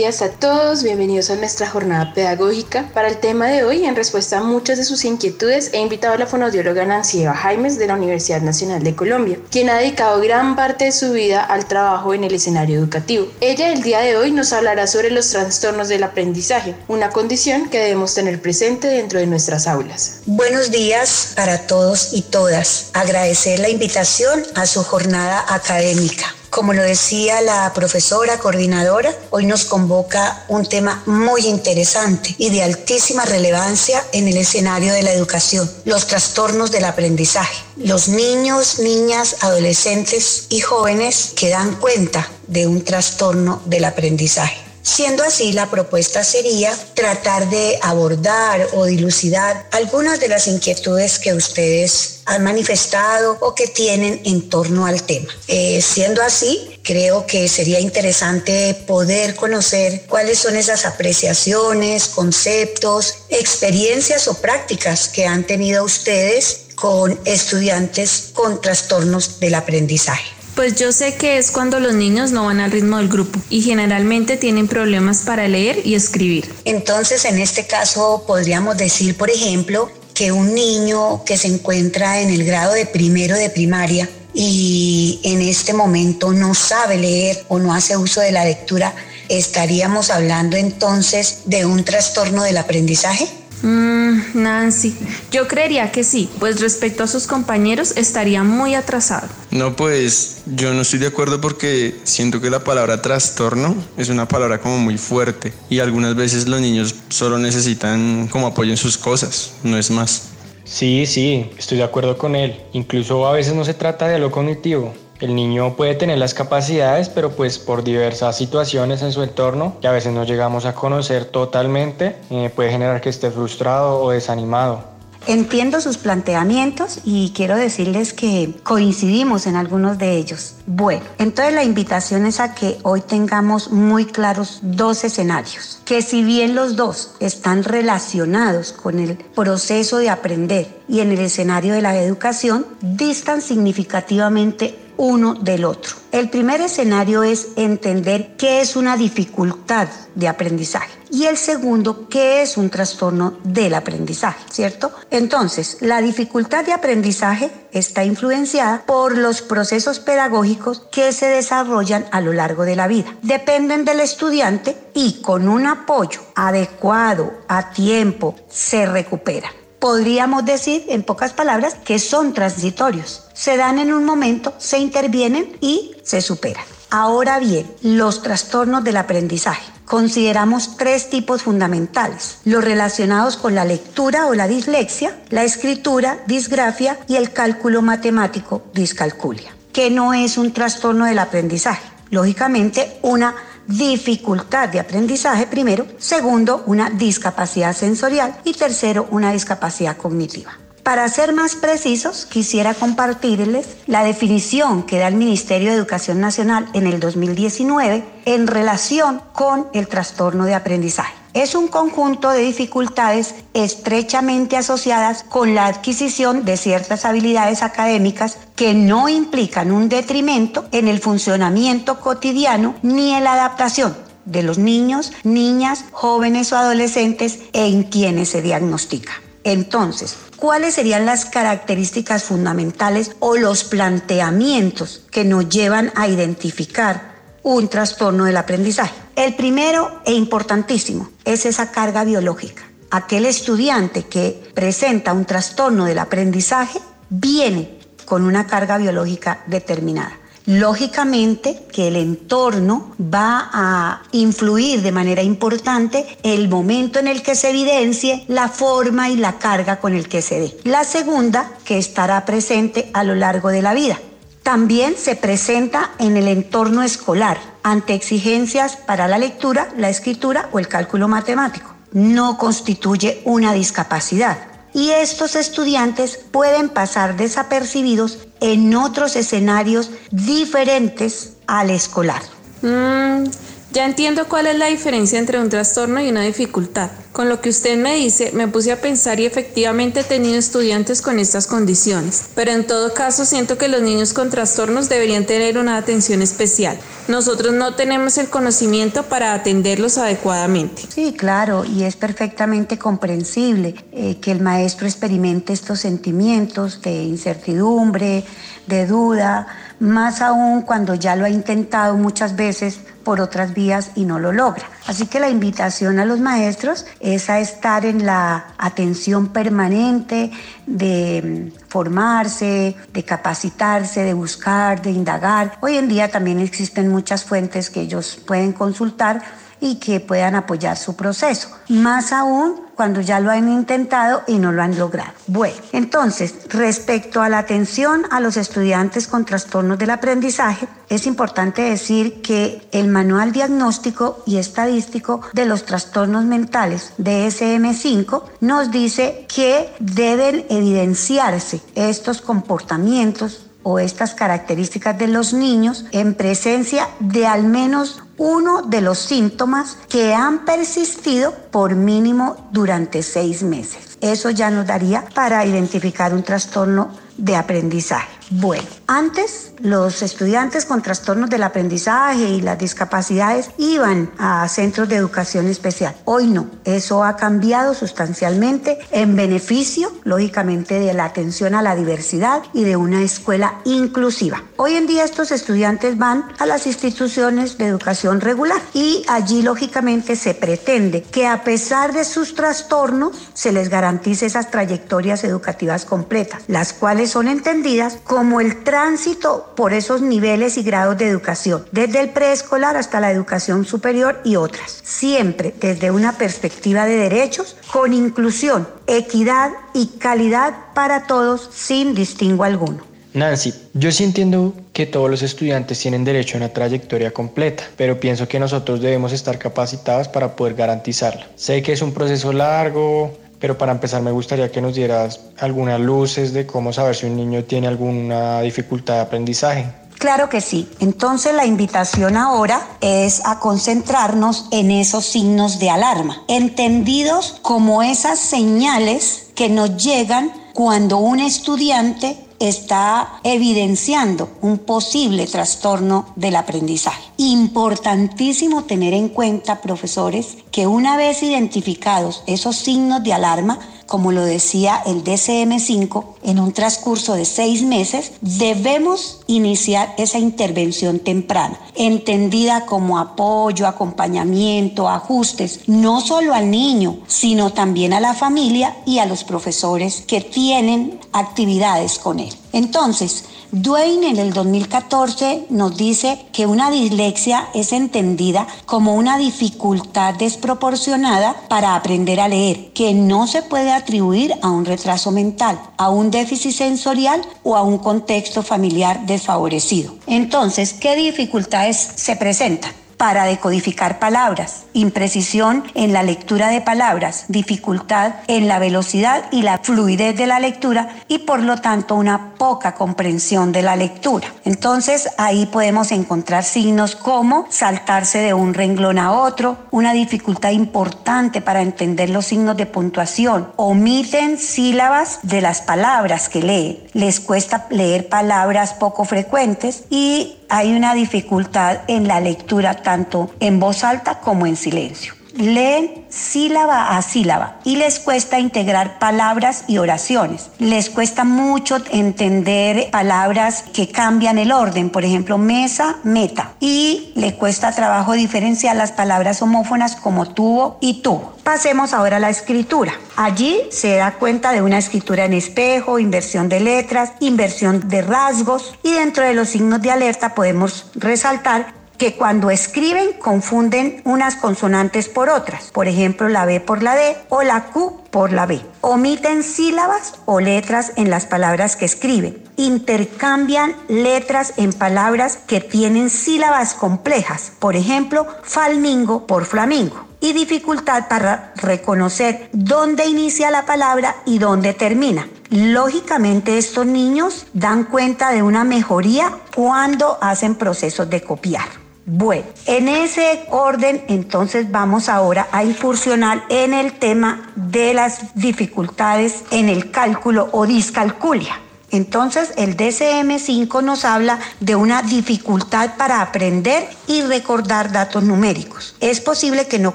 Días a todos, bienvenidos a nuestra jornada pedagógica. Para el tema de hoy, en respuesta a muchas de sus inquietudes, he invitado a la fonodióloga Nancy Eva Jaimes de la Universidad Nacional de Colombia, quien ha dedicado gran parte de su vida al trabajo en el escenario educativo. Ella el día de hoy nos hablará sobre los trastornos del aprendizaje, una condición que debemos tener presente dentro de nuestras aulas. Buenos días para todos y todas. Agradecer la invitación a su jornada académica. Como lo decía la profesora coordinadora, hoy nos convoca un tema muy interesante y de altísima relevancia en el escenario de la educación, los trastornos del aprendizaje. Los niños, niñas, adolescentes y jóvenes que dan cuenta de un trastorno del aprendizaje. Siendo así, la propuesta sería tratar de abordar o dilucidar algunas de las inquietudes que ustedes han manifestado o que tienen en torno al tema. Eh, siendo así, creo que sería interesante poder conocer cuáles son esas apreciaciones, conceptos, experiencias o prácticas que han tenido ustedes con estudiantes con trastornos del aprendizaje. Pues yo sé que es cuando los niños no van al ritmo del grupo y generalmente tienen problemas para leer y escribir. Entonces, en este caso, podríamos decir, por ejemplo, que un niño que se encuentra en el grado de primero de primaria y en este momento no sabe leer o no hace uso de la lectura, estaríamos hablando entonces de un trastorno del aprendizaje. Mm, Nancy, yo creería que sí, pues respecto a sus compañeros estaría muy atrasado. No, pues yo no estoy de acuerdo porque siento que la palabra trastorno es una palabra como muy fuerte y algunas veces los niños solo necesitan como apoyo en sus cosas, no es más. Sí, sí, estoy de acuerdo con él. Incluso a veces no se trata de lo cognitivo, el niño puede tener las capacidades, pero pues por diversas situaciones en su entorno, que a veces no llegamos a conocer totalmente, eh, puede generar que esté frustrado o desanimado. Entiendo sus planteamientos y quiero decirles que coincidimos en algunos de ellos. Bueno, entonces la invitación es a que hoy tengamos muy claros dos escenarios, que si bien los dos están relacionados con el proceso de aprender y en el escenario de la educación, distan significativamente uno del otro. El primer escenario es entender qué es una dificultad de aprendizaje y el segundo, qué es un trastorno del aprendizaje, ¿cierto? Entonces, la dificultad de aprendizaje está influenciada por los procesos pedagógicos que se desarrollan a lo largo de la vida. Dependen del estudiante y con un apoyo adecuado, a tiempo, se recuperan podríamos decir, en pocas palabras, que son transitorios. Se dan en un momento, se intervienen y se superan. Ahora bien, los trastornos del aprendizaje. Consideramos tres tipos fundamentales, los relacionados con la lectura o la dislexia, la escritura, disgrafia y el cálculo matemático, discalculia, que no es un trastorno del aprendizaje, lógicamente una dificultad de aprendizaje primero, segundo, una discapacidad sensorial y tercero, una discapacidad cognitiva. Para ser más precisos, quisiera compartirles la definición que da el Ministerio de Educación Nacional en el 2019 en relación con el trastorno de aprendizaje. Es un conjunto de dificultades estrechamente asociadas con la adquisición de ciertas habilidades académicas que no implican un detrimento en el funcionamiento cotidiano ni en la adaptación de los niños, niñas, jóvenes o adolescentes en quienes se diagnostica. Entonces, ¿cuáles serían las características fundamentales o los planteamientos que nos llevan a identificar un trastorno del aprendizaje? El primero e importantísimo es esa carga biológica. aquel estudiante que presenta un trastorno del aprendizaje viene con una carga biológica determinada. Lógicamente que el entorno va a influir de manera importante el momento en el que se evidencie la forma y la carga con el que se dé. La segunda, que estará presente a lo largo de la vida. También se presenta en el entorno escolar ante exigencias para la lectura, la escritura o el cálculo matemático. No constituye una discapacidad y estos estudiantes pueden pasar desapercibidos en otros escenarios diferentes al escolar. Mm, ya entiendo cuál es la diferencia entre un trastorno y una dificultad. Con lo que usted me dice, me puse a pensar y efectivamente he tenido estudiantes con estas condiciones, pero en todo caso siento que los niños con trastornos deberían tener una atención especial. Nosotros no tenemos el conocimiento para atenderlos adecuadamente. Sí, claro, y es perfectamente comprensible eh, que el maestro experimente estos sentimientos de incertidumbre, de duda, más aún cuando ya lo ha intentado muchas veces por otras vías y no lo logra. Así que la invitación a los maestros es a estar en la atención permanente de formarse, de capacitarse, de buscar, de indagar. Hoy en día también existen muchas fuentes que ellos pueden consultar y que puedan apoyar su proceso. Más aún cuando ya lo han intentado y no lo han logrado. Bueno, entonces, respecto a la atención a los estudiantes con trastornos del aprendizaje, es importante decir que el manual diagnóstico y estadístico de los trastornos mentales DSM5 nos dice que deben evidenciarse estos comportamientos o estas características de los niños en presencia de al menos uno de los síntomas que han persistido por mínimo durante seis meses. Eso ya nos daría para identificar un trastorno de aprendizaje. Bueno, antes los estudiantes con trastornos del aprendizaje y las discapacidades iban a centros de educación especial. Hoy no, eso ha cambiado sustancialmente en beneficio, lógicamente, de la atención a la diversidad y de una escuela inclusiva. Hoy en día estos estudiantes van a las instituciones de educación regular y allí, lógicamente, se pretende que a pesar de sus trastornos se les garantice esas trayectorias educativas completas, las cuales son entendidas como el tránsito por esos niveles y grados de educación, desde el preescolar hasta la educación superior y otras, siempre desde una perspectiva de derechos, con inclusión, equidad y calidad para todos sin distingo alguno. Nancy, yo sí entiendo que todos los estudiantes tienen derecho a una trayectoria completa, pero pienso que nosotros debemos estar capacitados para poder garantizarla. Sé que es un proceso largo, pero para empezar me gustaría que nos dieras algunas luces de cómo saber si un niño tiene alguna dificultad de aprendizaje. Claro que sí. Entonces la invitación ahora es a concentrarnos en esos signos de alarma, entendidos como esas señales que nos llegan cuando un estudiante está evidenciando un posible trastorno del aprendizaje. Importantísimo tener en cuenta, profesores, que una vez identificados esos signos de alarma, como lo decía el DCM5, en un transcurso de seis meses, debemos iniciar esa intervención temprana, entendida como apoyo, acompañamiento, ajustes, no solo al niño, sino también a la familia y a los profesores que tienen actividades con él. Entonces, Duane en el 2014 nos dice que una dislexia es entendida como una dificultad desproporcionada para aprender a leer, que no se puede atribuir a un retraso mental, a un déficit sensorial o a un contexto familiar desfavorecido. Entonces, ¿qué dificultades se presentan? Para decodificar palabras, imprecisión en la lectura de palabras, dificultad en la velocidad y la fluidez de la lectura y por lo tanto una poca comprensión de la lectura. Entonces ahí podemos encontrar signos como saltarse de un renglón a otro, una dificultad importante para entender los signos de puntuación, omiten sílabas de las palabras que leen, les cuesta leer palabras poco frecuentes y hay una dificultad en la lectura tanto en voz alta como en silencio. Leen sílaba a sílaba y les cuesta integrar palabras y oraciones. Les cuesta mucho entender palabras que cambian el orden, por ejemplo, mesa, meta. Y le cuesta trabajo diferenciar las palabras homófonas como tuvo y tuvo. Pasemos ahora a la escritura. Allí se da cuenta de una escritura en espejo, inversión de letras, inversión de rasgos y dentro de los signos de alerta podemos resaltar que cuando escriben confunden unas consonantes por otras, por ejemplo la B por la D o la Q por la B. Omiten sílabas o letras en las palabras que escriben. Intercambian letras en palabras que tienen sílabas complejas, por ejemplo, falmingo por flamingo y dificultad para reconocer dónde inicia la palabra y dónde termina. Lógicamente estos niños dan cuenta de una mejoría cuando hacen procesos de copiar. Bueno, en ese orden entonces vamos ahora a incursionar en el tema de las dificultades en el cálculo o discalculia. Entonces el DCM5 nos habla de una dificultad para aprender y recordar datos numéricos. Es posible que no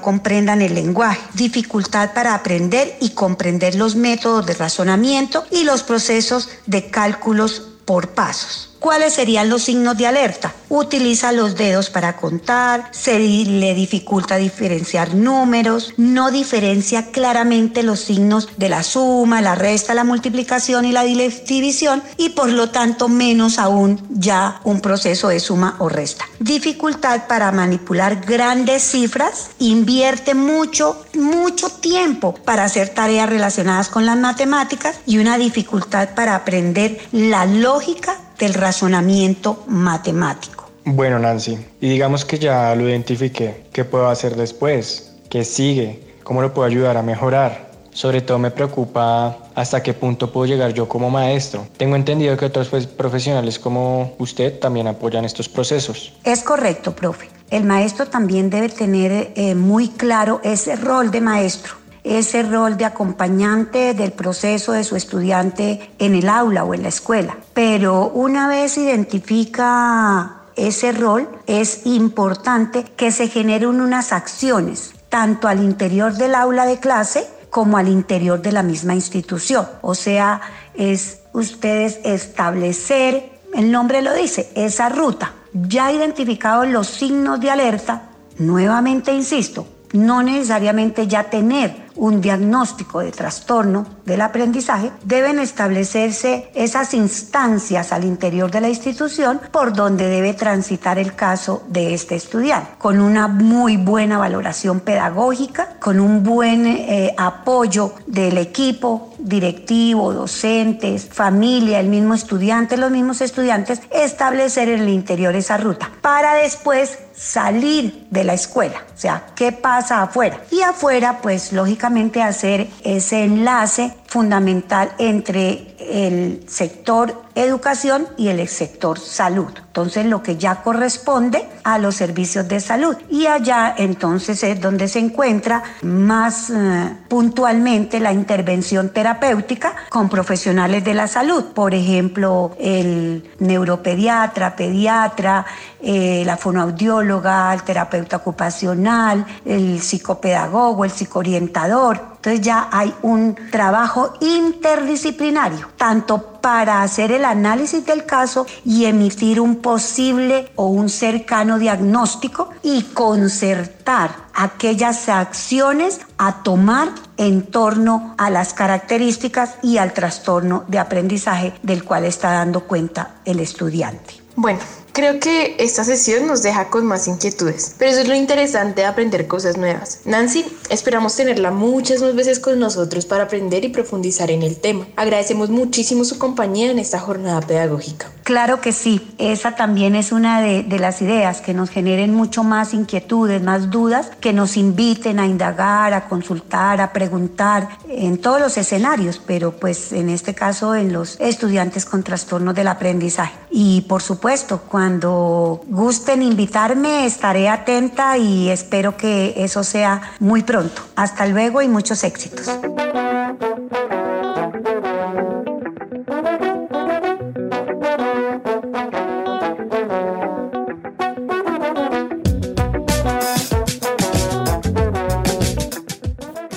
comprendan el lenguaje, dificultad para aprender y comprender los métodos de razonamiento y los procesos de cálculos por pasos. ¿Cuáles serían los signos de alerta? Utiliza los dedos para contar, se le dificulta diferenciar números, no diferencia claramente los signos de la suma, la resta, la multiplicación y la división y por lo tanto menos aún ya un proceso de suma o resta. Dificultad para manipular grandes cifras, invierte mucho, mucho tiempo para hacer tareas relacionadas con las matemáticas y una dificultad para aprender la lógica del razonamiento matemático. Bueno, Nancy, y digamos que ya lo identifiqué, ¿qué puedo hacer después? ¿Qué sigue? ¿Cómo lo puedo ayudar a mejorar? Sobre todo me preocupa hasta qué punto puedo llegar yo como maestro. Tengo entendido que otros pues, profesionales como usted también apoyan estos procesos. Es correcto, profe. El maestro también debe tener eh, muy claro ese rol de maestro ese rol de acompañante del proceso de su estudiante en el aula o en la escuela. Pero una vez identifica ese rol, es importante que se generen unas acciones, tanto al interior del aula de clase como al interior de la misma institución. O sea, es ustedes establecer, el nombre lo dice, esa ruta. Ya identificados los signos de alerta, nuevamente insisto, no necesariamente ya tener un diagnóstico de trastorno del aprendizaje, deben establecerse esas instancias al interior de la institución por donde debe transitar el caso de este estudiante, con una muy buena valoración pedagógica, con un buen eh, apoyo del equipo directivo, docentes, familia, el mismo estudiante, los mismos estudiantes, establecer en el interior esa ruta para después salir de la escuela, o sea, qué pasa afuera. Y afuera, pues lógicamente hacer ese enlace fundamental entre el sector educación y el sector salud. Entonces lo que ya corresponde a los servicios de salud. Y allá entonces es donde se encuentra más eh, puntualmente la intervención terapéutica con profesionales de la salud. Por ejemplo, el neuropediatra, pediatra, eh, la fonoaudióloga, el terapeuta ocupacional, el psicopedagogo, el psicoorientador entonces ya hay un trabajo interdisciplinario, tanto para hacer el análisis del caso y emitir un posible o un cercano diagnóstico y concertar aquellas acciones a tomar en torno a las características y al trastorno de aprendizaje del cual está dando cuenta el estudiante. Bueno, Creo que esta sesión nos deja con más inquietudes, pero eso es lo interesante de aprender cosas nuevas. Nancy, esperamos tenerla muchas más veces con nosotros para aprender y profundizar en el tema. Agradecemos muchísimo su compañía en esta jornada pedagógica. Claro que sí, esa también es una de, de las ideas, que nos generen mucho más inquietudes, más dudas, que nos inviten a indagar, a consultar, a preguntar en todos los escenarios, pero pues en este caso en los estudiantes con trastornos del aprendizaje. Y por supuesto, cuando cuando gusten invitarme, estaré atenta y espero que eso sea muy pronto. Hasta luego y muchos éxitos.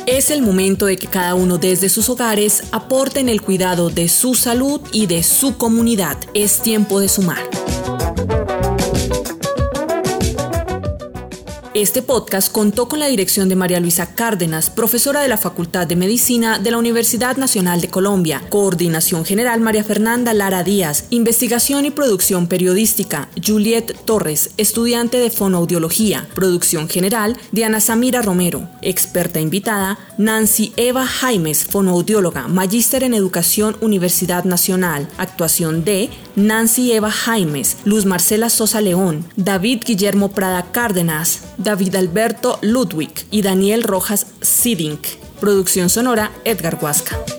Es el momento de que cada uno desde sus hogares aporte en el cuidado de su salud y de su comunidad. Es tiempo de sumar. Este podcast contó con la dirección de María Luisa Cárdenas, profesora de la Facultad de Medicina de la Universidad Nacional de Colombia. Coordinación General María Fernanda Lara Díaz. Investigación y producción periodística Juliet Torres, estudiante de fonoaudiología. Producción general Diana Samira Romero. Experta invitada Nancy Eva Jaimes, fonoaudióloga, magíster en educación Universidad Nacional. Actuación de Nancy Eva Jaimes, Luz Marcela Sosa León, David Guillermo Prada Cárdenas, David Alberto Ludwig y Daniel Rojas Sidink. Producción sonora Edgar Huasca.